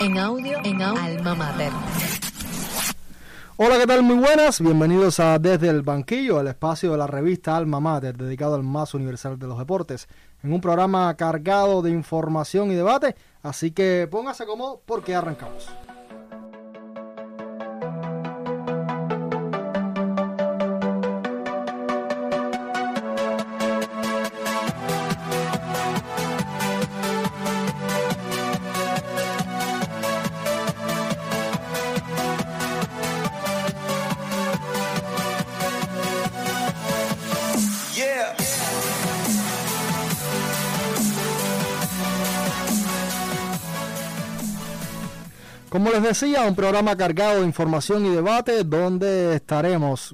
En audio, en audio, Alma Mater. Hola, ¿qué tal? Muy buenas. Bienvenidos a Desde el Banquillo, el espacio de la revista Alma Mater, dedicado al más universal de los deportes, en un programa cargado de información y debate. Así que póngase cómodo porque arrancamos. Les decía, un programa cargado de información y debate donde estaremos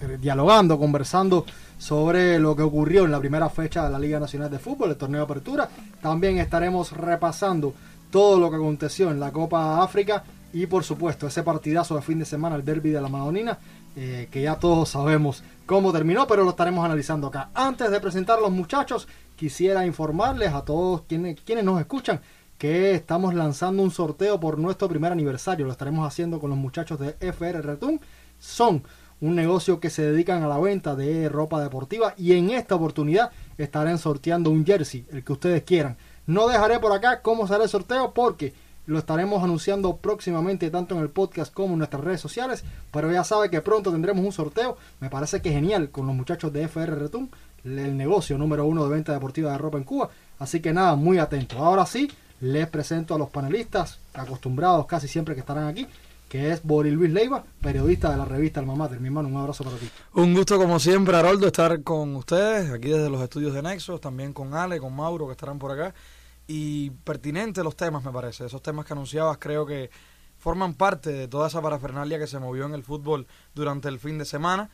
eh, dialogando, conversando sobre lo que ocurrió en la primera fecha de la Liga Nacional de Fútbol, el torneo de apertura. También estaremos repasando todo lo que aconteció en la Copa África y por supuesto ese partidazo de fin de semana, el derby de la Madonina, eh, que ya todos sabemos cómo terminó, pero lo estaremos analizando acá. Antes de presentar a los muchachos, quisiera informarles a todos quienes, quienes nos escuchan que estamos lanzando un sorteo por nuestro primer aniversario. Lo estaremos haciendo con los muchachos de FR Return. Son un negocio que se dedican a la venta de ropa deportiva y en esta oportunidad estarán sorteando un jersey, el que ustedes quieran. No dejaré por acá cómo sale el sorteo porque lo estaremos anunciando próximamente tanto en el podcast como en nuestras redes sociales, pero ya sabe que pronto tendremos un sorteo. Me parece que genial con los muchachos de FR Return, el negocio número uno de venta deportiva de ropa en Cuba. Así que nada, muy atento. Ahora sí, les presento a los panelistas, acostumbrados casi siempre que estarán aquí, que es Boris Luis Leiva, periodista de la revista Alma Mater. Mi hermano, un abrazo para ti. Un gusto como siempre, Haroldo, estar con ustedes, aquí desde los estudios de Nexos, también con Ale, con Mauro, que estarán por acá. Y pertinente los temas, me parece. Esos temas que anunciabas creo que forman parte de toda esa parafernalia que se movió en el fútbol durante el fin de semana.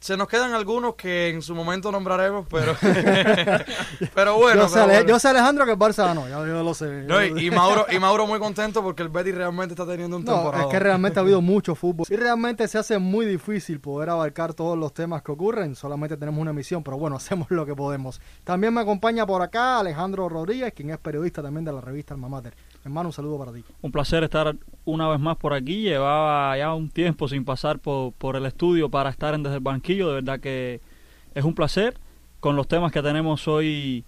Se nos quedan algunos que en su momento nombraremos, pero pero bueno. Yo sé, pero bueno. yo sé, Alejandro que el Barça ganó, yo lo sé. No, y, y Mauro y Mauro muy contento porque el Betis realmente está teniendo un No, temporada. es que realmente ha habido mucho fútbol. Y realmente se hace muy difícil poder abarcar todos los temas que ocurren. Solamente tenemos una emisión, pero bueno, hacemos lo que podemos. También me acompaña por acá Alejandro Rodríguez, quien es periodista también de la revista Alma Mater. Hermano, un saludo para ti. Un placer estar una vez más por aquí. Llevaba ya un tiempo sin pasar por, por el estudio para estar en Desde el Banquillo. De verdad que es un placer. Con los temas que tenemos hoy,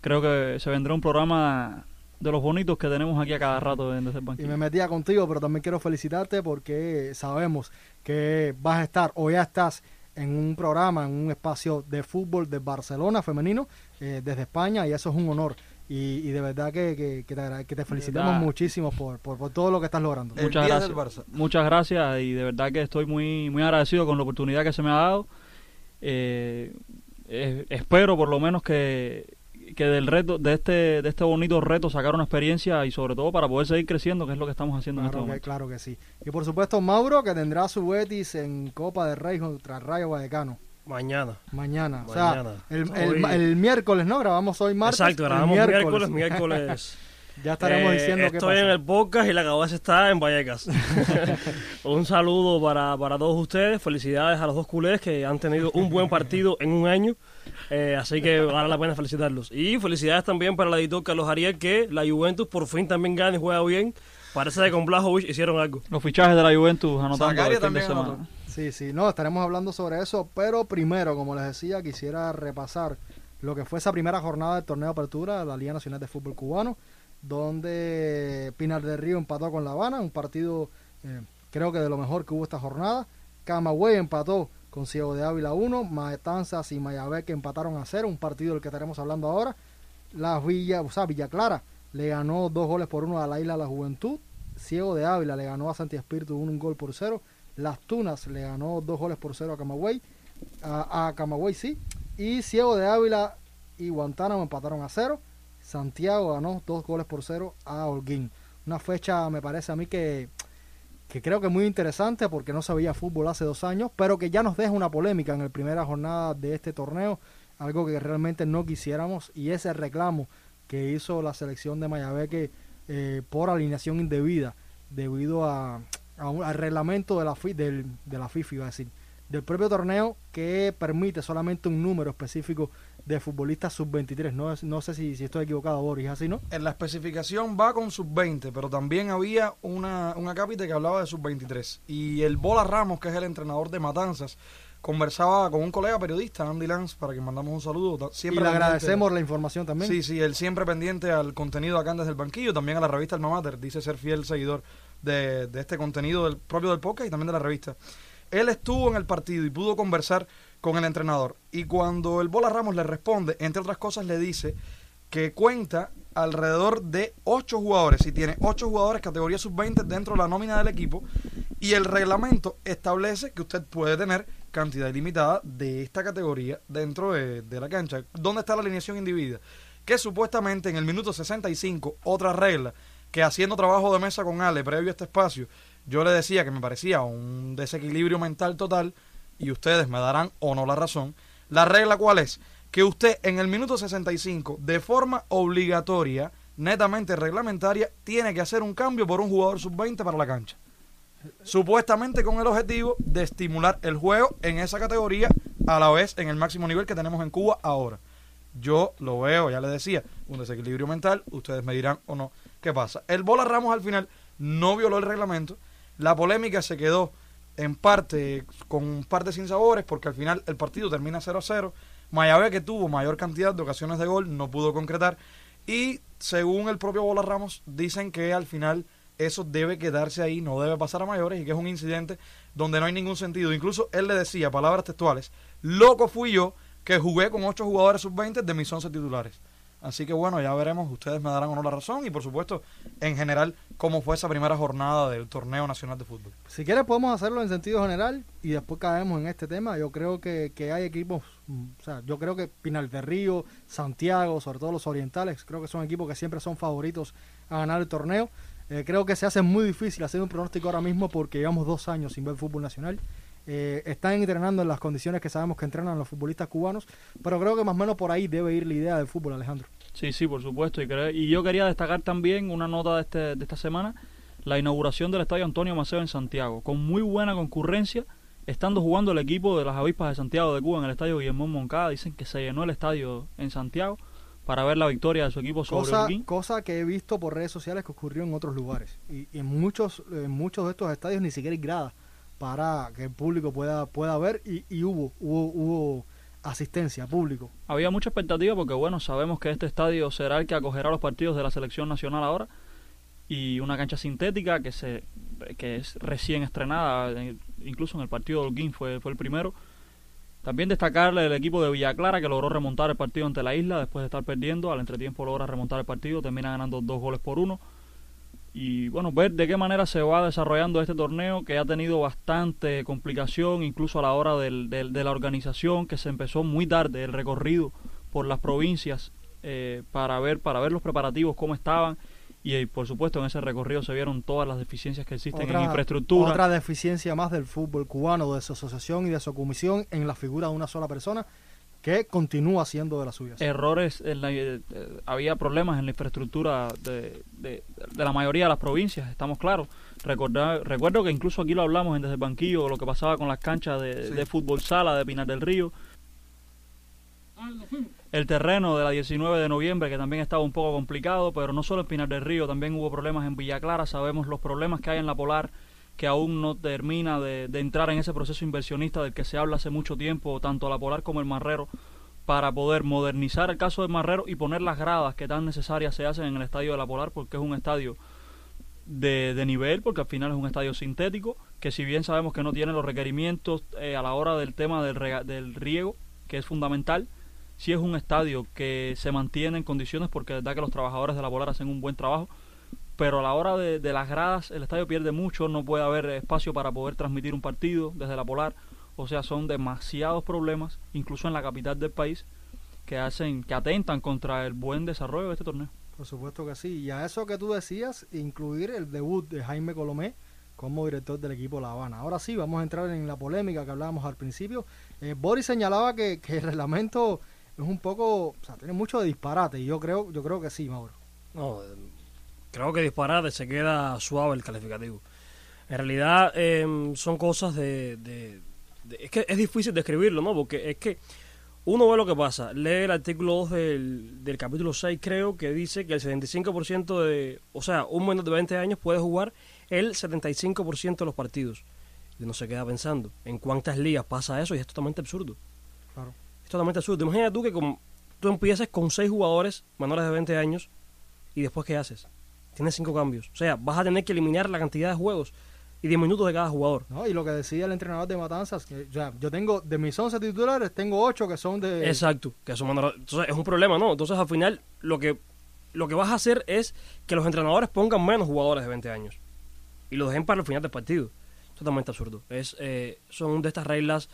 creo que se vendrá un programa de los bonitos que tenemos aquí a cada rato en Desde el Y Banquillo. me metía contigo, pero también quiero felicitarte porque sabemos que vas a estar o ya estás en un programa, en un espacio de fútbol de Barcelona femenino eh, desde España y eso es un honor. Y, y de verdad que, que- que te, que te felicitamos verdad. muchísimo por, por, por todo lo que estás logrando. El Muchas 10 gracias. Barça. Muchas gracias y de verdad que estoy muy, muy agradecido con la oportunidad que se me ha dado. Eh, eh, espero por lo menos que, que del reto, de este, de este bonito reto sacar una experiencia y sobre todo para poder seguir creciendo, que es lo que estamos haciendo en este Claro que, momento. claro que sí. Y por supuesto Mauro que tendrá su Betis en Copa de Rey contra Rayo Vallecano Mañana. mañana. O Mañana. sea, el, el- Hoy- el miércoles, ¿no? Grabamos hoy martes. Exacto, el grabamos miércoles, miércoles. ya estaremos Eh, diciendo qué Estoy pasa. en el podcast y la cabeza está en Vallecas. un saludo para, para todos ustedes. Felicidades a los dos culés que han tenido un buen partido en un año. Eh, así que vale la pena felicitarlos. Y felicidades también para el editor Carlos Ariel que la Juventus por fin también gana y juega bien. Parece que con Blajovic hicieron algo. Los fichajes de la Juventus anotando Zacaria el fin de también semana. anotó. Sí, sí, no, estaremos hablando sobre eso, pero primero, como les decía, quisiera repasar lo que fue esa primera jornada del torneo de apertura de la Liga Nacional de Fútbol Cubano, donde Pinar del Río empató con La Habana, un partido eh, creo que de lo mejor que hubo esta jornada. Camagüey empató con Ciego de Ávila 1, Maetanzas y Mayabeque empataron a 0, un partido del que estaremos hablando ahora. Las Villa, o sea, Villa Clara le ganó dos goles por uno a la Isla de la Juventud. Ciego de Ávila le ganó a Santi Espíritu un gol por cero. Las Tunas le ganó dos goles por cero a Camagüey. A, Camagüey sí. Y Ciego de Ávila y Guantánamo empataron a cero. Santiago ganó dos goles por cero a Holguín. Una fecha me parece a mí que, que creo que muy interesante porque no se veía fútbol hace dos años, pero que ya nos deja una polémica en la primera jornada de este torneo, algo que realmente no quisiéramos y ese reclamo que hizo la selección de Mayabeque eh, por alineación indebida debido a, a un- al reglamento de la, fi- del, de la FIFA, iba a decir, del propio torneo que permite solamente un número específico de futbolistas sub-23. No, no sé si, si estoy equivocado, Boris, así, ¿no? En la especificación va con sub-20, pero también había una, un acápite que hablaba de sub-23. Y el Bola Ramos, que es el entrenador de Matanzas, conversaba con un colega periodista, Andy Lance, para que mandamos un saludo. ta- Y Siempre le agradecemos la información también. Sí, sí, él siempre pendiente al contenido acá desde el banquillo, también a la revista Alma Mater, dice ser fiel seguidor de, de este contenido del propio del podcast y también de la revista. Él estuvo en el partido y pudo conversar con el entrenador. Y cuando el Bola Ramos le responde, entre otras cosas, le dice que cuenta alrededor de ocho jugadores, y tiene ocho jugadores categoría sub-20 dentro de la nómina del equipo, y el reglamento establece que usted puede tener cantidad ilimitada de esta categoría dentro de, de la cancha. ¿Dónde está la alineación individua? Que supuestamente en el minuto 65, otra regla, que haciendo trabajo de mesa con Ale previo a este espacio, yo le decía que me parecía un desequilibrio mental total, y ustedes me darán o no la razón. La regla cuál es? Que usted en el minuto 65, de forma obligatoria, netamente reglamentaria, tiene que hacer un cambio por un jugador sub-20 para la cancha. Supuestamente con el objetivo de estimular el juego en esa categoría, a la vez en el máximo nivel que tenemos en Cuba ahora. Yo lo veo, ya le decía, un desequilibrio mental, ustedes me dirán o no qué pasa. El Bola Ramos al final no violó el reglamento, la polémica se quedó en parte con parte sin sabores porque al final el partido termina 0 a 0. Mayabé que tuvo mayor cantidad de ocasiones de gol no pudo concretar y según el propio Bola Ramos dicen que al final eso debe quedarse ahí, no debe pasar a mayores y que es un incidente donde no hay ningún sentido. Incluso él le decía, palabras textuales, loco fui yo que jugué con ocho jugadores sub-20 de mis 11 titulares. Así que bueno, ya veremos, ustedes me darán o no la razón y por supuesto, en general, cómo fue esa primera jornada del torneo nacional de fútbol. Si quieres podemos hacerlo en sentido general y después caemos en este tema. Yo creo que, que hay equipos, mm, o sea, yo creo que Pinal de Río, Santiago, sobre todo los orientales, creo que son equipos que siempre son favoritos a ganar el torneo. Eh, creo que se hace muy difícil hacer un pronóstico ahora mismo porque llevamos dos años sin ver fútbol nacional. Eh, están entrenando en las condiciones que sabemos que entrenan los futbolistas cubanos, pero creo que más o menos por ahí debe ir la idea del fútbol, Alejandro. Sí, sí, por supuesto. Y, y yo quería destacar también una nota de, este, de esta semana, la inauguración del Estadio Antonio Maceo en Santiago, con muy buena concurrencia, estando jugando el equipo de las avispas de Santiago de Cuba en el Estadio Guillermo Moncada. Dicen que se llenó el estadio en Santiago para ver la victoria de su equipo sobre Cosa, cosa que he visto por redes sociales que ocurrió en otros lugares. Y, y en muchos en muchos de estos estadios ni siquiera hay gradas para que el público pueda pueda ver y, y hubo, hubo hubo asistencia público. Había mucha expectativa porque, bueno, sabemos que este estadio será el que acogerá los partidos de la selección nacional ahora y una cancha sintética que se que es recién estrenada, eh, incluso en el partido de Holguín fue, fue el primero. También destacarle el equipo de Villa Clara que logró remontar el partido ante la isla después de estar perdiendo. Al entretiempo logra remontar el partido, termina ganando dos goles por uno. Y bueno, ver de qué manera se va desarrollando este torneo que ha tenido bastante complicación, incluso a la hora del- del- de la organización, que se empezó muy tarde el recorrido por las provincias eh, para ver para ver los preparativos cómo estaban. Y eh, por supuesto en ese recorrido se vieron todas las deficiencias que existen en infraestructura. otra deficiencia más del fútbol cubano, de su asociación y de su comisión en la figura de una sola persona que continúa siendo de las suyas. errores en la- eh, eh, había problemas en la infraestructura de, de- de la mayoría de las provincias estamos claros Recordar, recuerdo que incluso aquí lo hablamos en desde el banquillo lo que pasaba con las canchas de, Sí. de fútbol sala de Pinar del Río el terreno de la 19 de noviembre que también estaba un poco complicado pero no solo en Pinar del Río también hubo problemas en Villa Clara sabemos los problemas que hay en la Polar que aún no termina de, entrar en ese proceso inversionista del que se habla hace mucho tiempo tanto la Polar como el Marrero para poder modernizar el caso del Marrero y poner las gradas que tan necesarias se hacen en el estadio de la Polar porque es un estadio de, de nivel porque al final es un estadio sintético que si bien sabemos que no tiene los requerimientos eh, a la hora del tema del, riego que es fundamental sí es un estadio que se mantiene en condiciones porque es verdad que los trabajadores de la Polar hacen un buen trabajo pero a la hora de, de las gradas el estadio pierde mucho no puede haber espacio para poder transmitir un partido desde la Polar o sea son demasiados problemas incluso en la capital del país que hacen que atentan contra el buen desarrollo de este torneo Por supuesto que sí. Y a eso que tú decías, incluir el debut de Jaime Colomé como director del equipo La Habana. Ahora sí, vamos a entrar en la polémica que hablábamos al principio. Eh, Boris señalaba que, que el reglamento es un poco, o sea, tiene mucho de disparate y yo creo, yo creo que sí, Mauro. No, creo que disparate se queda suave el calificativo. En realidad eh, son cosas de, de- de- Es que es difícil describirlo, ¿no? Porque es que uno ve lo que pasa, lee el artículo 2 del, del capítulo 6, creo, que dice que el 75% de, o sea, un menor de 20 años puede jugar el 75% de los partidos. Y uno se queda pensando, ¿en cuántas ligas pasa eso? Y es totalmente absurdo. Claro. Es totalmente absurdo. Imagina tú que con, tú empieces con seis jugadores menores de 20 años y después ¿qué haces? Tienes cinco cambios. O sea, vas a tener que eliminar la cantidad de juegos y 10 minutos de cada jugador. ¿no? Y lo que decía el entrenador de Matanzas, que o sea, yo tengo, de mis 11 titulares, tengo 8 que son de... Exacto, que menor- entonces es un problema, ¿no? Entonces al final lo que lo que vas a hacer es que los entrenadores pongan menos jugadores de 20 años y los dejen para el final del partido. Totalmente absurdo. Es eh, son de estas reglas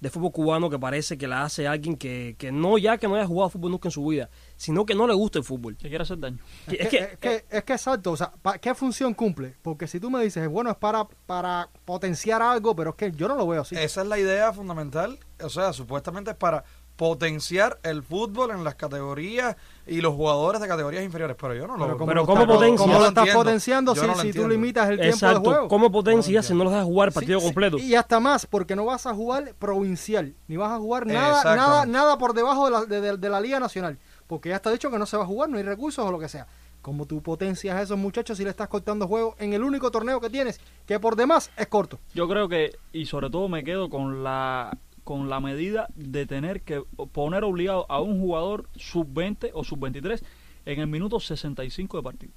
de fútbol cubano que parece que la hace alguien que, que no ya que no haya jugado fútbol nunca en su vida, sino que no le gusta el fútbol. Que quiere hacer daño. Que- Es que, es, que, es que exacto, o sea, pa- ¿qué función cumple? Porque si tú me dices, bueno, es para, para potenciar algo, pero es que yo no lo veo así. Esa es la idea fundamental. O sea, supuestamente es para potenciar el fútbol en las categorías y los jugadores de categorías inferiores. Pero yo no lo Pero ¿cómo pero lo ¿cómo estás- potencia? ¿Cómo lo estás potenciando si, no lo si tú limitas el tiempo de Exacto. juego? ¿Cómo potencia No si no los dejas jugar Sí, partido sí, completo? Y hasta más, porque no vas a jugar provincial, ni vas a jugar nada, nada, nada por debajo de la, de, de- de la Liga Nacional, porque ya está dicho que no se va a jugar, no hay recursos o lo que sea. Como tú potencias a esos muchachos si le estás cortando juego en el único torneo que tienes, que por demás es corto? Yo creo que, y sobre todo me quedo con la con la medida de tener que poner obligado a un jugador sub-20 o sub-23 en el minuto 65 de partido.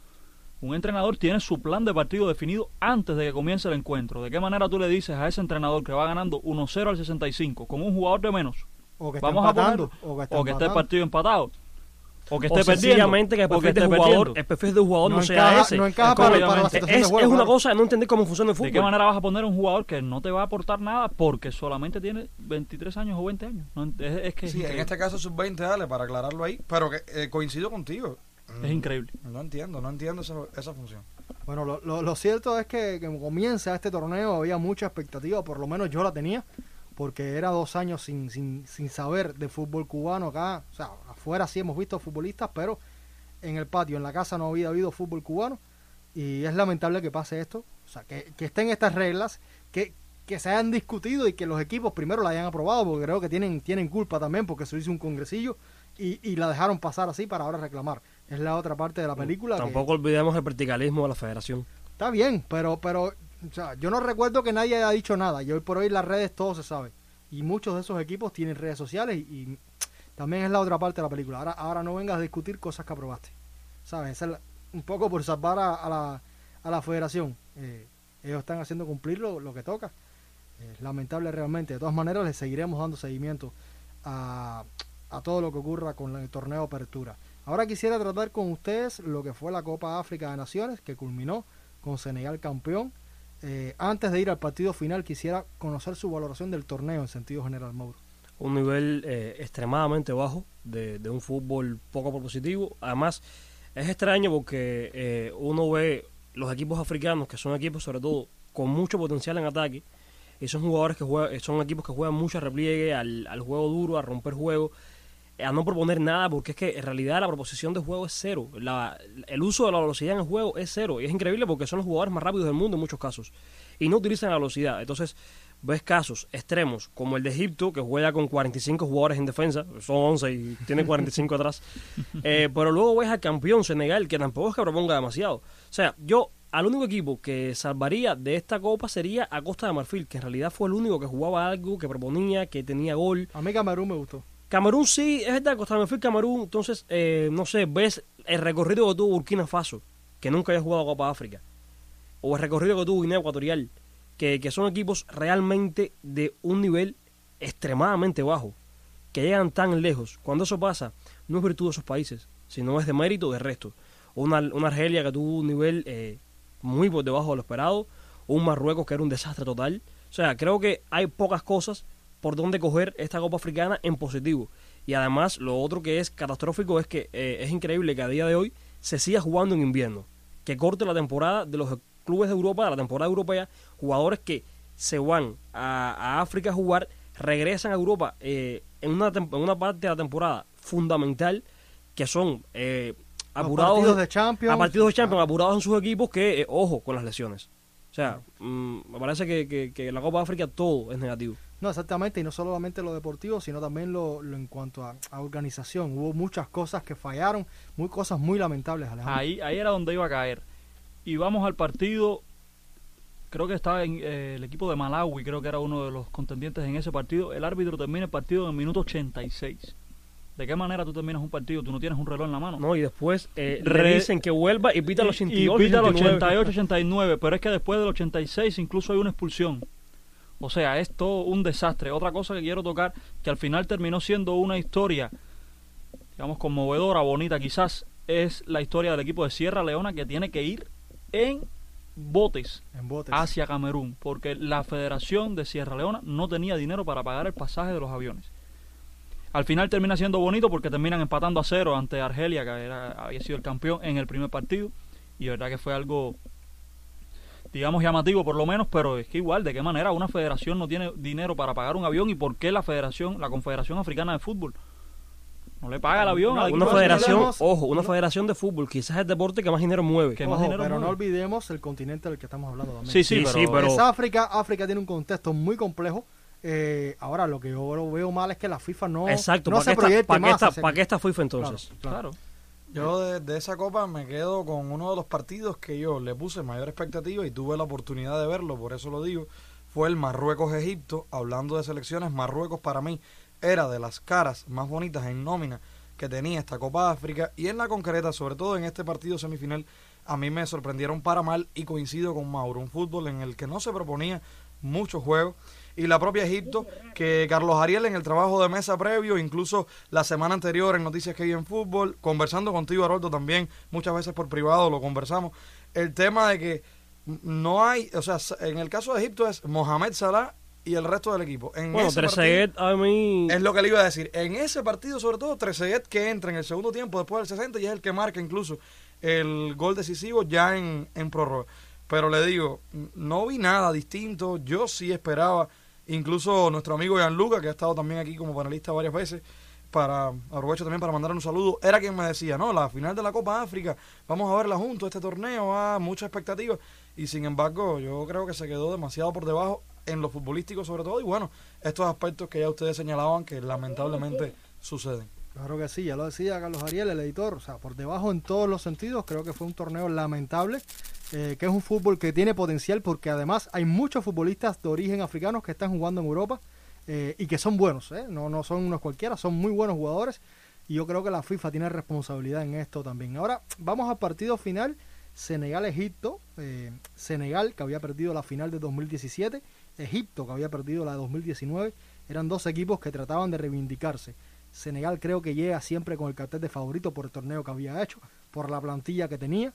Un entrenador tiene su plan de partido definido antes de que comience el encuentro. ¿De qué manera tú le dices a ese entrenador que va ganando 1-0 al 65 con un jugador de menos? O que está Vamos a empatando, poner, o que está o que esté el empatando. partido empatado, o que o esté perdiendo, sencillamente que el o perfil del jugador, el perfil del jugador no, No sea encaja- ese. no encaja Es para, para la situación es, de juego. es una cosa de no entender cómo funciona el fútbol. ¿De qué manera vas a poner un jugador que no te va a aportar nada porque solamente tiene 23 años o 20 años? No, es, es que es Sí, en este caso sub-20, dale, para aclararlo ahí. Pero que eh, coincido contigo. Es increíble. No entiendo, no entiendo esa, esa función. Bueno, lo, lo- lo cierto es que, que comienza este torneo había mucha expectativa, por lo menos yo la tenía, porque era dos años sin, sin, sin saber de fútbol cubano acá. O sea, afuera sí hemos visto futbolistas, pero en el patio, en la casa no había habido fútbol cubano. Y es lamentable que pase esto. O sea, que, que estén estas reglas, que, que se hayan discutido y que los equipos primero la hayan aprobado, porque creo que tienen, tienen culpa también, porque se hizo un congresillo y, y la dejaron pasar así para ahora reclamar. Es la otra parte de la película. que- Tampoco olvidemos el verticalismo de la federación. Está bien, pero, pero yo no recuerdo que nadie haya dicho nada. Y hoy por hoy las redes todo se sabe. Y muchos de esos equipos tienen redes sociales y, también es la otra parte de la película. Ahora, ahora no vengas a discutir cosas que aprobaste. ¿Sabes? Es un poco por salvar a, la, a la federación. Eh, ellos están haciendo cumplir lo, lo que toca. Es lamentable realmente. De todas maneras, les seguiremos dando seguimiento a, a todo lo que ocurra con el torneo apertura. Ahora quisiera tratar con ustedes lo que fue la Copa África de Naciones, que culminó con Senegal campeón. Eh, antes de ir al partido final, quisiera conocer su valoración del torneo en sentido general, Mauro. Un nivel eh, extremadamente bajo de, un fútbol poco propositivo. Además, es extraño porque eh, uno ve los equipos africanos, que son equipos sobre todo con mucho potencial en ataque, y son jugadores que juegan, son equipos que juegan mucho a repliegue, al, al juego duro, a romper juego, a no proponer nada, porque es que en realidad la proposición de juego es cero. La- el uso de la velocidad en el juego es cero. Y es increíble porque son los jugadores más rápidos del mundo en muchos casos. Y no utilizan la velocidad. Entonces, ves casos extremos como el de Egipto, que juega con 45 jugadores en defensa, son 11 y tiene 45 atrás. Eh, pero luego ves al campeón Senegal, que tampoco es que proponga demasiado. O sea, yo al único equipo que salvaría de esta copa sería a Costa de Marfil, que en realidad fue el único que jugaba algo, que proponía, que tenía gol. A mí Camerún me gustó. Camerún sí, es verdad, Costa de Marfil, Camerún, entonces, eh, no sé, ves el recorrido que tuvo Burkina Faso, que nunca había jugado Copa África, o el recorrido que tuvo Guinea Ecuatorial, que, que son equipos realmente de un nivel extremadamente bajo, que llegan tan lejos. Cuando eso pasa, no es virtud de esos países, sino es de mérito del resto. Una, una Argelia que tuvo un nivel eh, muy por debajo de lo esperado, un Marruecos que era un desastre total. O sea, creo que hay pocas cosas por donde coger esta Copa Africana en positivo. Y además, lo otro que es catastrófico es que eh, es increíble que a día de hoy se siga jugando en invierno. Que corte la temporada de los clubes de Europa, la temporada europea, jugadores que se van a, a África a jugar, regresan a Europa eh, en, una, en una parte de la temporada fundamental, que son eh, apurados partidos de Champions. a partidos de Champions, apurados en sus equipos, que eh, ojo con las lesiones. O sea, mm, me parece que, que, que la Copa de África todo es negativo. No, exactamente, y no solamente lo deportivo, sino también lo, lo en cuanto a, a organización. Hubo muchas cosas que fallaron, muy cosas muy lamentables, Alejandro. Ahí, ahí era donde iba a caer. Y vamos al partido, creo que estaba en eh, el equipo de Malawi, creo que era uno de los contendientes en ese partido. El árbitro termina el partido en el minuto 86. ¿De qué manera tú terminas un partido? Tú no tienes un reloj en la mano. No, y después eh, Re- le dicen que vuelva y pita los Y- 88, y pita los 89. 88, 89, pero es que después del 86 incluso hay una expulsión. O sea, es todo un desastre. Otra cosa que quiero tocar, que al final terminó siendo una historia, digamos, conmovedora, bonita quizás, es la historia del equipo de Sierra Leona que tiene que ir en botes En botes. hacia Camerún, porque la Federación de Sierra Leona no tenía dinero para pagar el pasaje de los aviones. Al final termina siendo bonito porque terminan empatando a cero ante Argelia, que era- había sido el campeón en el primer partido, y verdad que fue algo, digamos, llamativo por lo menos, pero es que igual, ¿de qué manera una federación no tiene dinero para pagar un avión y por qué la federación, la Confederación Africana de Fútbol, no le paga el avión Una de federación, ojo, una federación de fútbol, quizás el deporte que más dinero mueve. Que más Ojo, dinero pero no olvidemos el continente del que estamos hablando también. Sí, sí, Sí, pero, sí, pero- Es África, África tiene un contexto muy complejo. Eh, ahora, lo que yo lo veo mal es que la FIFA no, Exacto, no ¿para se proyecte para más para qué está FIFA entonces? Claro, claro. claro. Yo de, de esa copa me quedo con uno de los partidos que yo le puse mayor expectativa y tuve la oportunidad de verlo, por eso lo digo, fue el Marruecos-Egipto. Hablando de selecciones, Marruecos para mí era de las caras más bonitas en nómina que tenía esta Copa África y en la concreta, sobre todo en este partido semifinal, a mí me sorprendieron para mal y coincido con Mauro, un fútbol en el que no se proponía mucho juego y la propia Egipto, que Carlos Ariel en el trabajo de mesa previo, incluso la semana anterior en Noticias que hay en fútbol, conversando contigo, Haroldo, también, muchas veces por privado lo conversamos, el tema de que no hay, o sea, en el caso de Egipto es Mohamed Salah y el resto del equipo. En Bueno, ese Trezeguet a mí... es lo que le iba a decir. En ese partido, sobre todo, Trezeguet que entra en el segundo tiempo después del 60 y es el que marca incluso el gol decisivo ya en, en prórroga. Pero le digo, no vi nada distinto. Yo sí esperaba, incluso nuestro amigo Gianluca, que ha estado también aquí como panelista varias veces, para aprovecho también para mandar un saludo, era quien me decía, no, la final de la Copa África, vamos a verla juntos, este torneo, va mucha expectativa, y sin embargo yo creo que se quedó demasiado por debajo en lo futbolístico sobre todo, y bueno, estos aspectos que ya ustedes señalaban que lamentablemente suceden. Claro que sí, ya lo decía Carlos Ariel, el editor, o sea, por debajo en todos los sentidos, creo que fue un torneo lamentable, eh, que es un fútbol que tiene potencial porque además hay muchos futbolistas de origen africanos que están jugando en Europa eh, y que son buenos, ¿eh? no, no son unos cualquiera, son muy buenos jugadores y yo creo que la FIFA tiene responsabilidad en esto también. Ahora vamos al partido final, Senegal-Egipto, Senegal que había perdido la final de 2017, Egipto que había perdido la de 2019, eran dos equipos que trataban de reivindicarse. Senegal creo que llega siempre con el cartel de favorito por el torneo que había hecho, por la plantilla que tenía,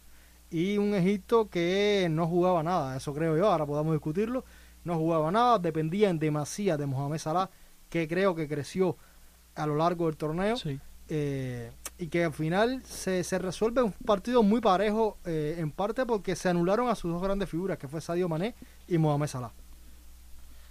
y un Egipto que no jugaba nada, eso creo yo, ahora podamos discutirlo, no jugaba nada, dependía en demasía de Mohamed Salah, que creo que creció a lo largo del torneo, Sí. eh, y que al final se, se resuelve un partido muy parejo, eh, en parte porque se anularon a sus dos grandes figuras, que fue Sadio Mané y Mohamed Salah.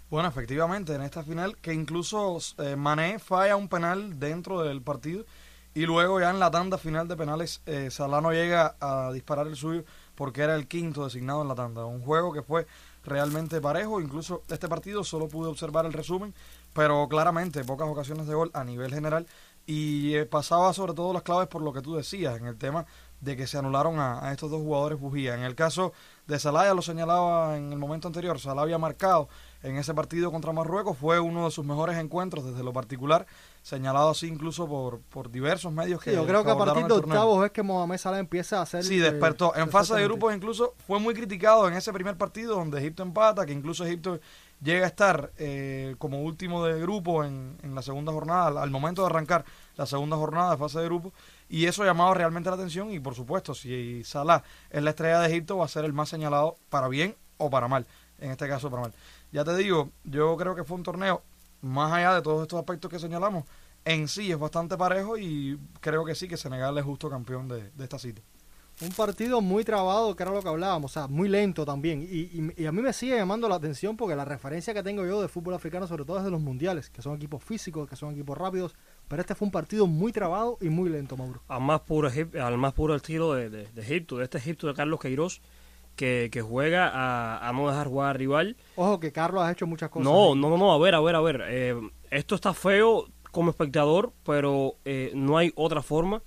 Bueno, efectivamente, en esta final, que incluso eh, Mané falla un penal dentro del partido y luego ya en la tanda final de penales eh, Salah no llega a disparar el suyo porque era el quinto designado en la tanda. Un juego que fue realmente parejo, incluso este partido solo pude observar el resumen, pero claramente pocas ocasiones de gol a nivel general y eh, pasaba sobre todo las claves por lo que tú decías en el tema de que se anularon a, a estos dos jugadores bujía. En el caso de Salah, ya lo señalaba en el momento anterior, Salah había marcado en ese partido contra Marruecos, fue uno de sus mejores encuentros desde lo particular, señalado así incluso por, por diversos medios que Sí, yo creo que a partir de octavos es que Mohamed Salah empieza a hacer... Sí, eh, despertó. En fase de grupos incluso fue muy criticado en ese primer partido donde Egipto empata, que incluso Egipto llega a estar eh, como último de grupo en, en la segunda jornada, al, al momento de arrancar la segunda jornada de fase de grupo, y eso llamaba realmente la atención y por supuesto, si Salah es la estrella de Egipto, va a ser el más señalado para bien o para mal, en este caso para mal. Ya te digo, yo creo que fue un torneo, más allá de todos estos aspectos que señalamos, en sí es bastante parejo y creo que sí que Senegal es justo campeón de, de esta cita. Un partido muy trabado, que era lo que hablábamos, o sea, muy lento también. Y, y- y a mí me sigue llamando la atención porque la referencia que tengo yo de fútbol africano, sobre todo es de los mundiales, que son equipos físicos, que son equipos rápidos. Pero este fue un partido muy trabado y muy lento, Mauro. al más puro, al más puro estilo de, de- de Egipto, de este Egipto de Carlos Queiroz, que, que juega a, a no dejar jugar al rival. Ojo que Carlos ha hecho muchas cosas. No, no, no, no, a ver, a ver, a ver. eh, esto está feo como espectador, pero eh, no hay otra forma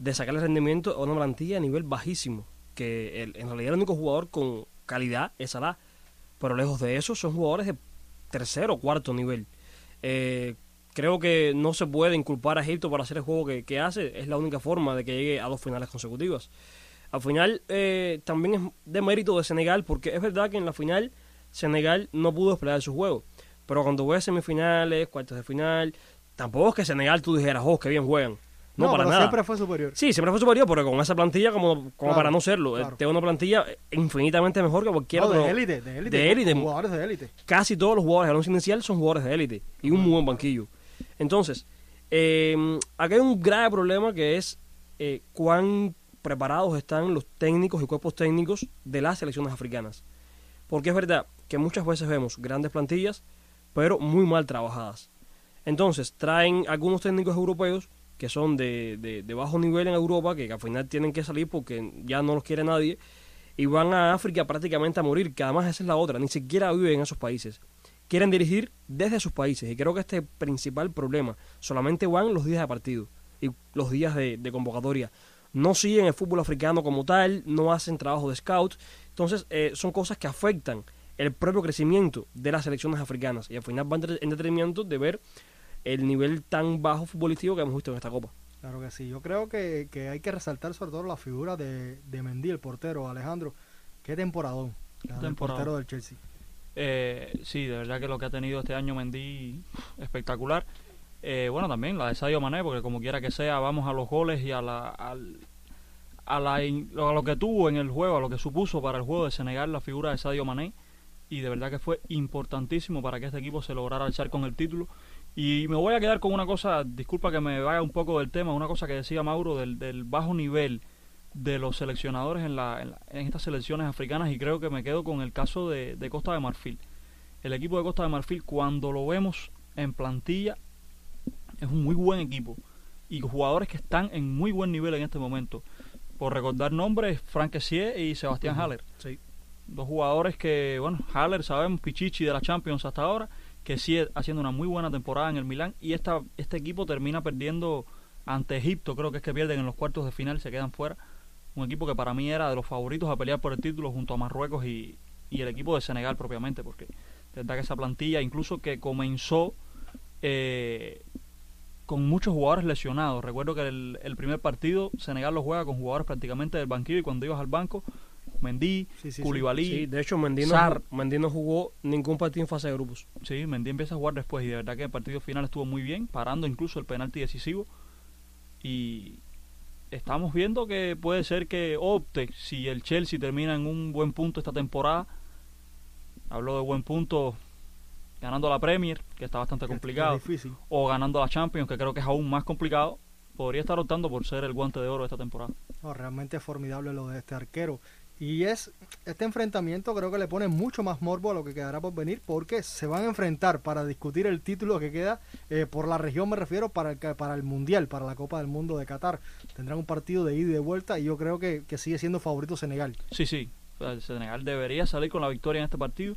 de sacarle rendimiento a una plantilla a nivel bajísimo. Que el- en realidad el único jugador con calidad es Salah. Pero lejos de eso son jugadores de tercero o cuarto nivel. Eh, creo que no se puede inculpar a Egipto para hacer el juego que, que hace. Es la única forma de que llegue a dos finales consecutivas. Al final eh, también es de mérito de Senegal porque es verdad que en la final Senegal no pudo desplegar su juego. Pero cuando ves semifinales, cuartos de final, tampoco es que Senegal tú dijeras, oh, qué bien juegan. No, No, para pero nada. siempre fue superior. Sí, siempre fue superior, pero con esa plantilla como, como Claro, para no serlo. claro. Tiene una plantilla infinitamente mejor que cualquier No, otro. de élite, de élite. de élite. Jugadores de élite. Casi todos los jugadores del once inicial son jugadores de élite y un muy buen banquillo. Entonces, eh, acá hay un grave problema que es eh, cuán preparados están los técnicos y cuerpos técnicos de las selecciones africanas. Porque es verdad que muchas veces vemos grandes plantillas, pero muy mal trabajadas. Entonces, traen algunos técnicos europeos que son de, de- bajo nivel en Europa, que al final tienen que salir porque ya no los quiere nadie, y van a África prácticamente a morir, que además esa es la otra, ni siquiera viven en esos países. Quieren dirigir desde sus países, y creo que este es el principal problema. Solamente van los días de partido y los días de convocatoria. No siguen el fútbol africano como tal, no hacen trabajo de scout. Entonces, eh, son cosas que afectan el propio crecimiento de las selecciones africanas. Y al final van en detrimento de ver el nivel tan bajo futbolístico que hemos visto en esta Copa. Claro que sí. Yo creo que, que hay que resaltar sobre todo la figura de, de Mendy, el portero, Alejandro. Qué temporadón. la del Temporadón. portero del Chelsea. Eh, sí, de verdad que lo que ha tenido este año Mendy, espectacular. Eh, bueno, también la de Sadio Mané, porque como quiera que sea, vamos a los goles y a la, al- a, la a lo que tuvo en el juego, a lo que supuso para el juego de Senegal la figura de Sadio Mané. Y de verdad que fue importantísimo para que este equipo se lograra alzar con el título. Y me voy a quedar con una cosa, disculpa que me vaya un poco del tema, una cosa que decía Mauro del, del bajo nivel de los seleccionadores en, la, en, estas selecciones africanas y creo que me quedo con el caso de Costa de Marfil. El equipo de Costa de Marfil, cuando lo vemos en plantilla, es un muy buen equipo y jugadores que están en muy buen nivel en este momento. Por recordar nombres, Frank Kessié y Sebastián Haller. Sí. Dos jugadores que, bueno, Haller sabemos, Pichichi de la Champions hasta ahora, que sigue haciendo una muy buena temporada en el Milán y esta, este equipo termina perdiendo ante Egipto, creo que es que pierden en los cuartos de final, se quedan fuera. Un equipo que para mí era de los favoritos a pelear por el título junto a Marruecos y, y el equipo de Senegal propiamente, porque verdad que esa plantilla, incluso que comenzó eh, con muchos jugadores lesionados. Recuerdo que el, el primer partido Senegal lo juega con jugadores prácticamente del banquillo y cuando ibas al banco, Mendy, Sí, sí, de hecho, Mendy no, Mendy no jugó ningún partido en fase de grupos. Sí, Mendy empieza a jugar después y de verdad que el partido final estuvo muy bien, parando incluso el penalti decisivo. Y estamos viendo que puede ser que opte, si el Chelsea termina en un buen punto esta temporada, hablo de buen punto ganando la Premier, que está bastante complicado, difícil. o ganando la Champions, que creo que es aún más complicado, podría estar optando por ser el guante de oro de esta temporada. No, realmente es formidable lo de este arquero. Y es este enfrentamiento creo que le pone mucho más morbo a lo que quedará por venir porque se van a enfrentar para discutir el título que queda eh, por la región me refiero para el, para el Mundial, para la Copa del Mundo de Qatar. Tendrán un partido de ida y de vuelta y yo creo que, que sigue siendo favorito Senegal. Sí, sí. El Senegal debería salir con la victoria en este partido.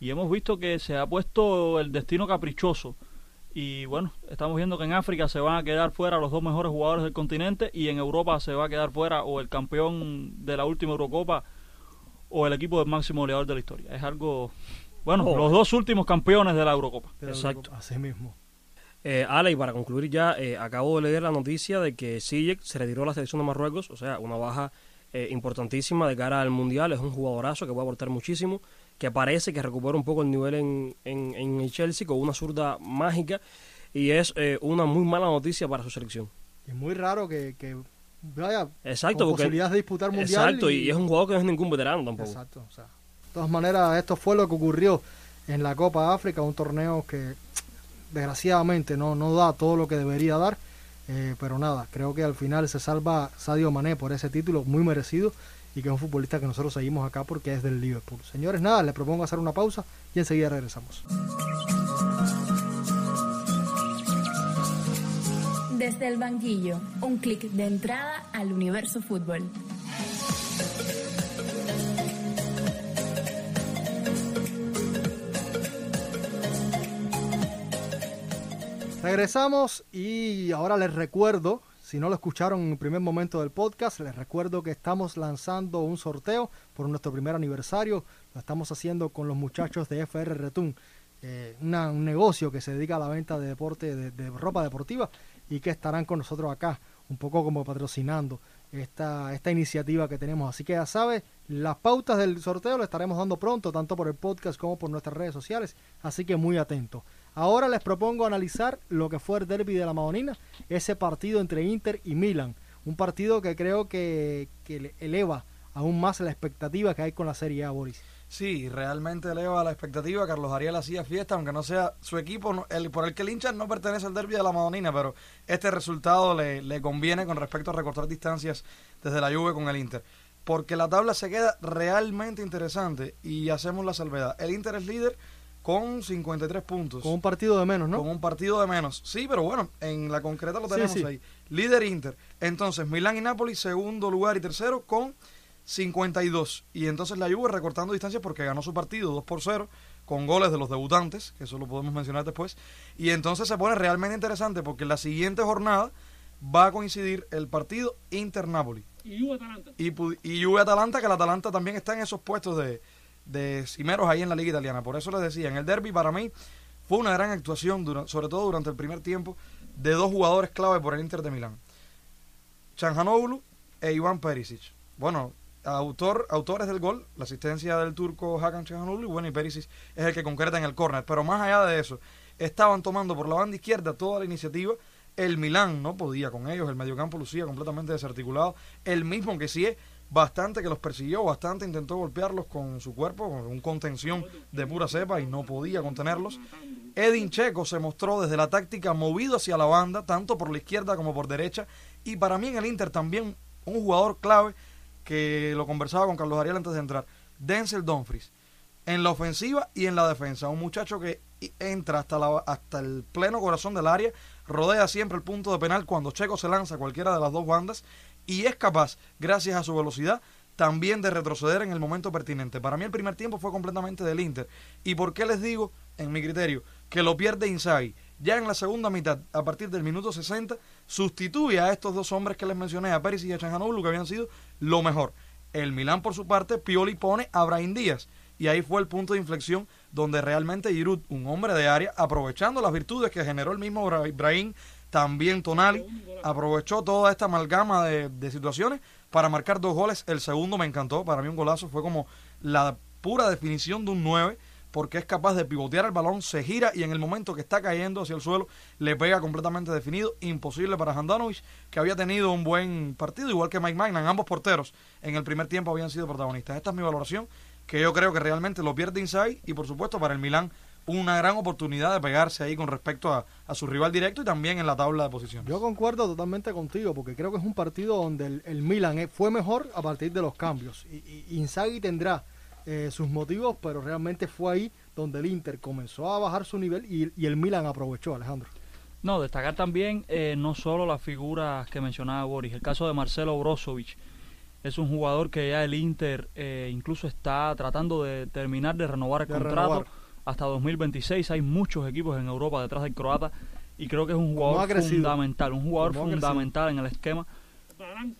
Y hemos visto que se ha puesto el destino caprichoso. Y bueno, estamos viendo que en África se van a quedar fuera los dos mejores jugadores del continente y en Europa se va a quedar fuera o el campeón de la última Eurocopa o el equipo del máximo goleador de la historia. Es algo... Bueno, Oh. los dos últimos campeones de la Eurocopa. de la Exacto. Eurocopa. Así mismo. Eh, Ale, y para concluir ya, eh, acabo de leer la noticia de que Sijek se retiró de la selección de Marruecos, o sea, una baja eh, importantísima de cara al Mundial, es un jugadorazo que va a aportar muchísimo, que parece que recupera un poco el nivel en, en, en el Chelsea con una zurda mágica y es eh, una muy mala noticia para su selección. Es muy raro que, que vaya Exacto, con posibilidades de disputar mundial. exacto, y, y es un jugador que no es ningún veterano tampoco. Exacto, o sea, de todas maneras, esto fue lo que ocurrió en la Copa África, un torneo que desgraciadamente no, no da todo lo que debería dar, eh, pero nada, creo que al final se salva Sadio Mané por ese título muy merecido y que es un futbolista que nosotros seguimos acá porque es del Liverpool. Señores, nada, les propongo hacer una pausa y enseguida regresamos. Desde el banquillo, un clic de entrada al universo fútbol. Regresamos y ahora les recuerdo si no lo escucharon en el primer momento del podcast, les recuerdo que estamos lanzando un sorteo por nuestro primer aniversario. Lo estamos haciendo con los muchachos de FR Retún, eh, una- un negocio que se dedica a la venta de deporte, de, ropa deportiva y que estarán con nosotros acá, un poco como patrocinando esta, esta iniciativa que tenemos. Así que ya sabes, las pautas del sorteo lo estaremos dando pronto, tanto por el podcast como por nuestras redes sociales. Así que muy atentos. Ahora les propongo analizar lo que fue el derby de la Madonina, ese partido entre Inter y Milan. Un partido que creo que, que le eleva aún más la expectativa que hay con la Serie A, Boris. Sí, realmente eleva la expectativa. Carlos Ariel hacía fiesta, aunque no sea su equipo, el, por el que el hincha no pertenece al derby de la Madonina, pero este resultado le, le conviene con respecto a recortar distancias desde la Juve con el Inter. Porque la tabla se queda realmente interesante y hacemos la salvedad. El Inter es líder con 53 puntos. Con un partido de menos, ¿no? Con un partido de menos. Sí, pero bueno, en la concreta lo tenemos sí. ahí. Líder Inter. Entonces, Milán y Napoli, segundo lugar y tercero con 52. Y entonces la Juve recortando distancias porque ganó su partido 2 por 0 con goles de los debutantes, que eso lo podemos mencionar después. Y entonces se pone realmente interesante porque en la siguiente jornada va a coincidir el partido Inter-Napoli. Y Juve Atalanta. Y, y Juve-Atalanta, que el Atalanta también está en esos puestos de, de cimeros ahí en la Liga Italiana. Por eso les decía, en el derby para mí fue una gran actuación, dura- sobre todo durante el primer tiempo, de dos jugadores clave por el Inter de Milán. Chanjanoglu e Iván Perisic. Bueno, autor, autores del gol, la asistencia del turco Hakan Chanjanoglu, y bueno, y Perisic es el que concreta en el córner. Pero más allá de eso, estaban tomando por la banda izquierda toda la iniciativa. El Milán no podía con ellos, el mediocampo lucía completamente desarticulado. El mismo que sí es bastante que los persiguió, bastante intentó golpearlos con su cuerpo, con un contención de pura cepa y no podía contenerlos. Edin Checo se mostró desde la táctica movido hacia la banda, tanto por la izquierda como por derecha. Y para mí en el Inter también un jugador clave que lo conversaba con Carlos Ariel antes de entrar, Denzel Dumfries. En la ofensiva y en la defensa. Un muchacho que entra hasta, la, hasta el pleno corazón del área, rodea siempre el punto de penal cuando Checo se lanza a cualquiera de las dos bandas y es capaz, gracias a su velocidad, también de retroceder en el momento pertinente. Para mí el primer tiempo fue completamente del Inter. ¿Y por qué les digo, en mi criterio, que lo pierde Inzaghi? Ya en la segunda mitad, a partir del minuto 60, sustituye a estos dos hombres que les mencioné, a Pérez y a Chanjanoglu, que habían sido lo mejor. El Milán, por su parte, Pioli pone a Brahim Díaz. Y ahí fue el punto de inflexión donde realmente Giroud, un hombre de área, aprovechando las virtudes que generó el mismo Bra- Brahim, también Tonali, aprovechó toda esta amalgama de, situaciones para marcar dos goles. El segundo me encantó, para mí un golazo fue como la pura definición de un 9 porque es capaz de pivotear el balón, se gira y en el momento que está cayendo hacia el suelo le pega completamente definido. Imposible para Handanovic, que había tenido un buen partido, igual que Mike Magnan. Ambos porteros en el primer tiempo habían sido protagonistas. Esta es mi valoración, que yo creo que realmente lo pierde Inside y por supuesto para el Milán una gran oportunidad de pegarse ahí con respecto a, a su rival directo y también en la tabla de posiciones. Yo concuerdo totalmente contigo, porque creo que es un partido donde el, el Milan eh, fue mejor a partir de los cambios. Y, y Inzaghi tendrá eh, sus motivos, pero realmente fue ahí donde el Inter comenzó a bajar su nivel y, y el Milan aprovechó, Alejandro. No, destacar también eh, no solo las figuras que mencionaba Boris, el caso de Marcelo Brozovic. Es un jugador que ya el Inter eh, incluso está tratando de terminar de renovar el De contrato renovar. Hasta 2026. Hay muchos equipos en Europa detrás del croata y creo que es un jugador fundamental, un jugador fundamental en el esquema.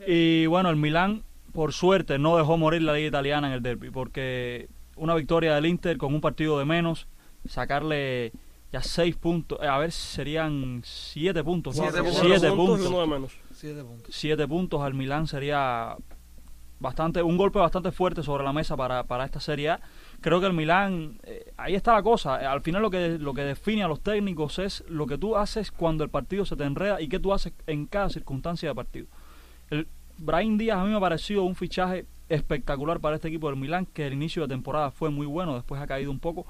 Y bueno, el Milán, por suerte, no dejó morir la liga italiana en el derby, porque una victoria del Inter con un partido de menos, sacarle ya seis puntos, eh, a ver, serían siete puntos. ¿no? Siete puntos. Siete y puntos. uno de menos. Siete puntos. Siete puntos al Milán sería bastante un golpe bastante fuerte sobre la mesa para, para esta Serie A. Creo que el Milán, eh, ahí está la cosa. Eh, Al final lo que, lo que define a los técnicos es lo que tú haces cuando el partido se te enreda y qué tú haces en cada circunstancia de partido. El Brahim Díaz a mí me ha parecido un fichaje espectacular para este equipo del Milán, que el inicio de temporada fue muy bueno, después ha caído un poco,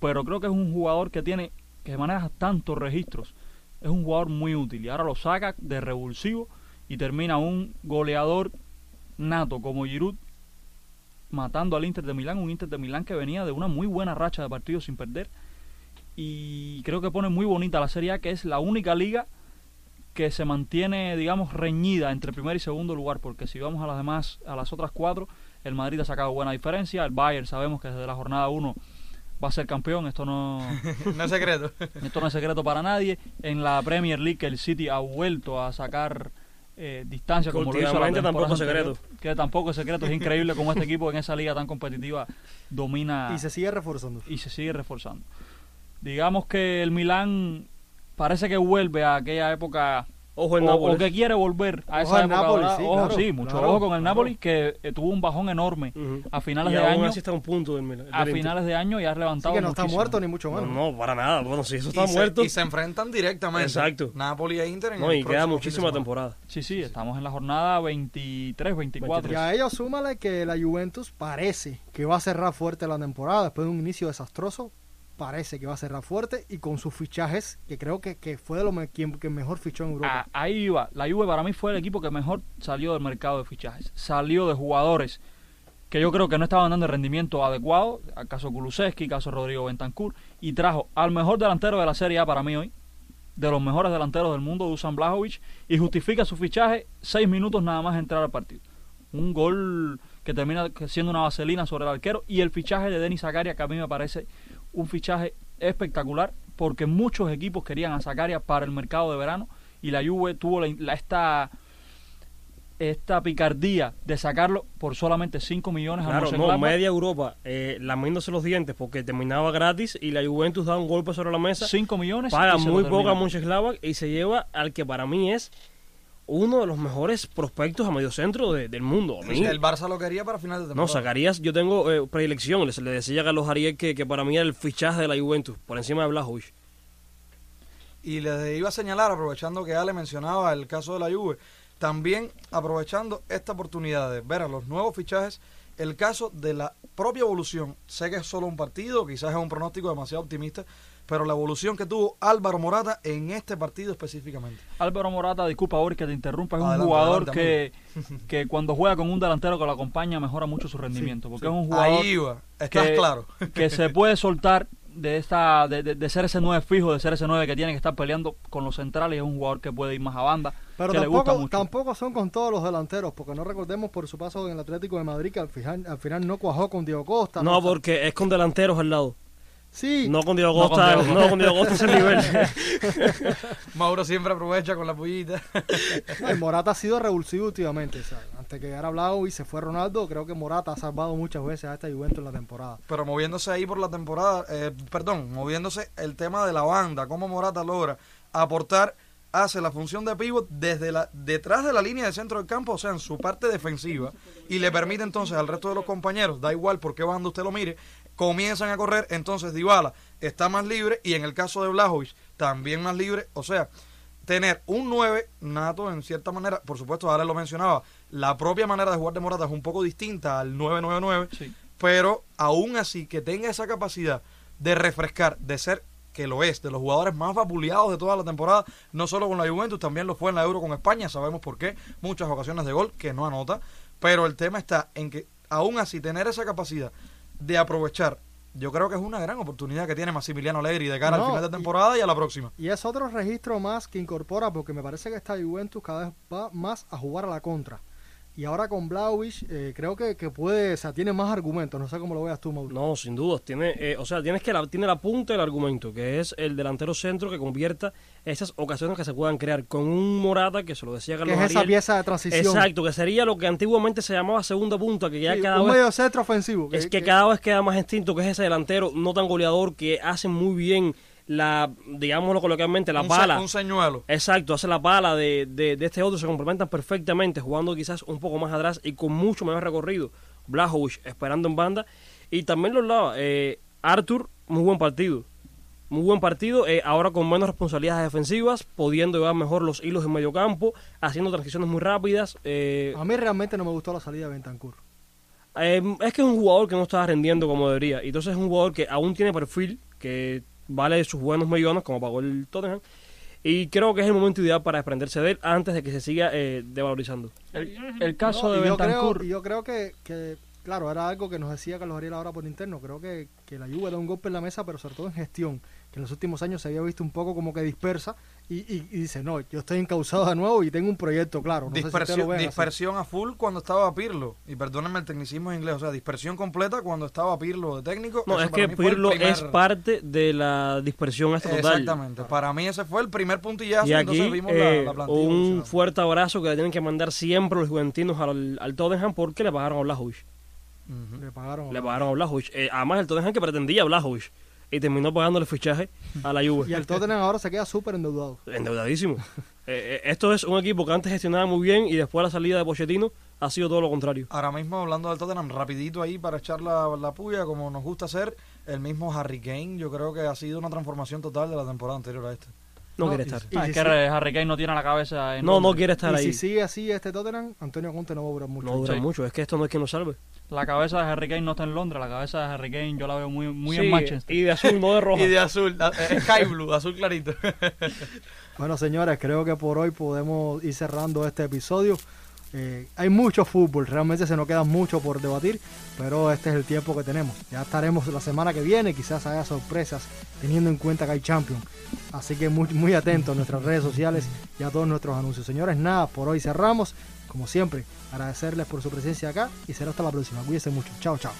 pero creo que es un jugador que tiene, que maneja tantos registros, es un jugador muy útil y ahora lo saca de revulsivo y termina un goleador nato como Giroud matando al Inter de Milán, un Inter de Milán que venía de una muy buena racha de partidos sin perder y creo que pone muy bonita la Serie A, que es la única liga que se mantiene, digamos, reñida entre primer y segundo lugar, porque si vamos a las demás, a las otras cuatro, el Madrid ha sacado buena diferencia, el Bayern sabemos que desde la jornada 1 va a ser campeón, esto no, no es secreto. esto no es secreto para nadie. En la Premier League el City ha vuelto a sacar eh, distancia como lo hizo la tampoco es anterior, secreto. Que tampoco es secreto, es increíble cómo este equipo en esa liga tan competitiva domina Y se sigue reforzando. y se sigue reforzando. Digamos que el Milán parece que vuelve a aquella época Ojo en o, o Nápoles. que quiere volver a Ojo esa al época. Napoli, dorada. sí, ojo, claro, sí, mucho claro, ojo con el claro. Napoli que eh, tuvo un bajón enorme Ujú. a finales y de aún año. así está a un punto del. A del Inter. finales de año ya has Así levantado que no está muchísimo. muerto ni mucho No, menos. no, para nada. Bueno, si eso Y está se- muerto. y se enfrentan directamente. Exacto. Napoli e Inter en No, el y queda muchísima temporada. Sí, sí, estamos en la jornada 23, 24. Y a ellos súmale que la Juventus parece que va a cerrar fuerte la temporada después de un inicio desastroso. Parece que va a cerrar fuerte y con sus fichajes, que creo que, que fue de lo me- quien, que mejor fichó en Europa. Ah, ahí iba. La Juve para mí fue el equipo que mejor salió del mercado de fichajes. Salió de jugadores que yo creo que no estaban dando el rendimiento adecuado, al caso Kulusevski, caso Rodrigo Bentancur, y trajo al mejor delantero de la Serie A para mí hoy, de los mejores delanteros del mundo, Dusan Blajovic, y justifica su fichaje seis minutos nada más entrar al partido. Un gol que termina siendo una vaselina sobre el arquero, y el fichaje de Denis Zakaria, que a mí me parece un fichaje espectacular, porque muchos equipos querían a Zakaria para el mercado de verano, y la Juve tuvo la- la- esta esta picardía de sacarlo por solamente 5 millones a Claro, no, Mönchengladbach. media Europa eh, lamiéndose los dientes porque terminaba gratis y la Juventus da un golpe sobre la mesa. 5 millones paga muy poco a. Mönchengladbach y se lleva al que para mí es uno de los mejores prospectos a medio centro de- del mundo. A mí, El Barça lo quería para final de temporada. no, Zacarías, yo tengo eh, predilección. Le decía a Carlos Ariel que, que para mí era el fichaje de la Juventus, por encima de Blajovic. Y les iba a señalar, aprovechando que Ale mencionaba el caso de la Juve, también aprovechando esta oportunidad de ver a los nuevos fichajes, el caso de la propia evolución. Sé que es solo un partido, quizás es un pronóstico demasiado optimista, pero la evolución que tuvo Álvaro Morata en este partido específicamente. Álvaro Morata, disculpa ahora que te interrumpa, es un jugador adelante, que, que cuando juega con un delantero que lo acompaña mejora mucho su rendimiento, porque es un jugador Ahí iba, estás que, claro. que se puede soltar de esta de, de- de ser ese 9 fijo, de ser ese 9 que tiene que estar peleando con los centrales, es un jugador que puede ir más a banda, Pero que le gusta tampoco, mucho. tampoco son con todos los delanteros, porque no recordemos por su paso en el Atlético de Madrid que al final, al final no cuajó con Diego Costa. No, porque es con delanteros al lado. Sí, No con Diego No con Costa, no con Diego Costa ese nivel. Mauro siempre aprovecha con la pullita. no, y Morata ha sido revulsivo últimamente. o sea, antes que llegara Blau y se fue Ronaldo, creo que Morata ha salvado muchas veces a esta Juventus en la temporada. Pero moviéndose ahí por la temporada, eh, perdón, moviéndose el tema de la banda, cómo Morata logra aportar, hace la función de pivot desde la detrás de la línea de centro del campo, o sea, en su parte defensiva, y le permite entonces al resto de los compañeros, da igual por qué banda usted lo mire, comienzan a correr, entonces Dybala está más libre y en el caso de Blajovic también más libre, o sea, tener un 9 nato en cierta manera, por supuesto, ahora lo mencionaba, la propia manera de jugar de Morata es un poco distinta al 999, Sí. pero aún así que tenga esa capacidad de refrescar, de ser que lo es, de los jugadores más vapuleados de toda la temporada, no solo con la Juventus, también lo fue en la Euro con España, sabemos por qué, muchas ocasiones de gol que no anota, pero el tema está en que aún así tener esa capacidad de aprovechar, yo creo que es una gran oportunidad que tiene Massimiliano Allegri de cara No, al final de y- temporada y a la próxima. Y es otro registro más que incorpora, porque me parece que esta Juventus cada vez va más a jugar a la contra. Y ahora con Blauwich, eh, creo que, que puede, o sea, tiene más argumentos. No sé cómo lo veas tú, Mauro. No, sin duda. Tiene, eh, o sea, tienes que la, tiene la punta del argumento, que es el delantero centro que convierta esas ocasiones que se puedan crear con un Morata, que se lo decía que Carlos es esa pieza de transición. Exacto, que sería lo que antiguamente se llamaba segunda punta, que ya Sí, cada un vez medio centro ofensivo. es que cada vez queda más instinto que es ese delantero no tan goleador que hace muy bien la, digámoslo coloquialmente, la un, pala. un señuelo. Exacto, hace la pala de, de, de este otro, se complementan perfectamente, jugando quizás un poco más atrás y con mucho mejor recorrido. Blajovic esperando en banda. Y también lo hablaba, eh, Arthur, muy buen partido. Muy buen partido, eh, ahora con menos responsabilidades defensivas, pudiendo llevar mejor los hilos en medio campo, haciendo transiciones muy rápidas. eh, A mí realmente no me gustó la salida de Bentancur. eh, es que es un jugador que no está rendiendo como debería. Y entonces es un jugador que aún tiene perfil, que vale sus buenos millones, como pagó el Tottenham. Y creo que es el momento ideal para desprenderse de él antes de que se siga eh, devalorizando. El, el caso No, de yo Bentancur, y yo creo que, que claro, era algo que nos decía Carlos Ariel ahora por interno. Creo que, que la Juve da un golpe en la mesa, pero sobre todo en gestión, que en los últimos años se había visto un poco como que dispersa y, y- y dice, no, yo estoy encauzado de nuevo y tengo un proyecto claro. No sé si ustedes lo dispersión, ven dispersión a full cuando estaba Pirlo. Y perdónenme el tecnicismo en inglés. O sea, dispersión completa cuando estaba Pirlo de técnico. No, es que Pirlo primer- es parte de la dispersión esta total. Exactamente. Para mí ese fue el primer puntillazo. Y aquí entonces vimos eh, la, la plantilla un fuerte abrazo que le tienen que mandar siempre los juventinos al, al Tottenham porque le pagaron a Blajovic. Ujú. Le pagaron. Le pagaron a Blajovic. Eh, además, el Tottenham que pretendía a y terminó pagándole fichaje a la Juve. Y el Tottenham ahora se queda súper endeudado. Endeudadísimo. Eh, eh, esto es un equipo que antes gestionaba muy bien y después de la salida de Pochettino ha sido todo lo contrario. Ahora mismo, hablando del Tottenham, rapidito ahí para echar la, la puya, como nos gusta hacer, el mismo Harry Kane, yo creo que ha sido una transformación total de la temporada anterior a esta. No, No, quiere y- estar. y Ah, si es que Harry Kane no tiene la cabeza en No, no quiere estar y ahí. si sigue así este Tottenham, Antonio Conte no va a durar mucho. no dura Sí. mucho. Es que esto no es quien lo salve. La cabeza de Harry Kane no está en Londres, la cabeza de Harry Kane yo la veo muy, muy Sí, en Manchester. Y de azul, no de roja. Y de azul, eh, sky blue, azul clarito. Bueno, señores, creo que por hoy podemos ir cerrando este episodio. Eh, hay mucho fútbol, realmente se nos queda mucho por debatir, pero este es el tiempo que tenemos. Ya estaremos la semana que viene, quizás haya sorpresas teniendo en cuenta que hay Champions. Así que muy, muy atentos a nuestras redes sociales y a todos nuestros anuncios. Señores, nada, por hoy cerramos como siempre, agradecerles por su presencia acá y será hasta la próxima. Cuídense mucho. Chao, chao.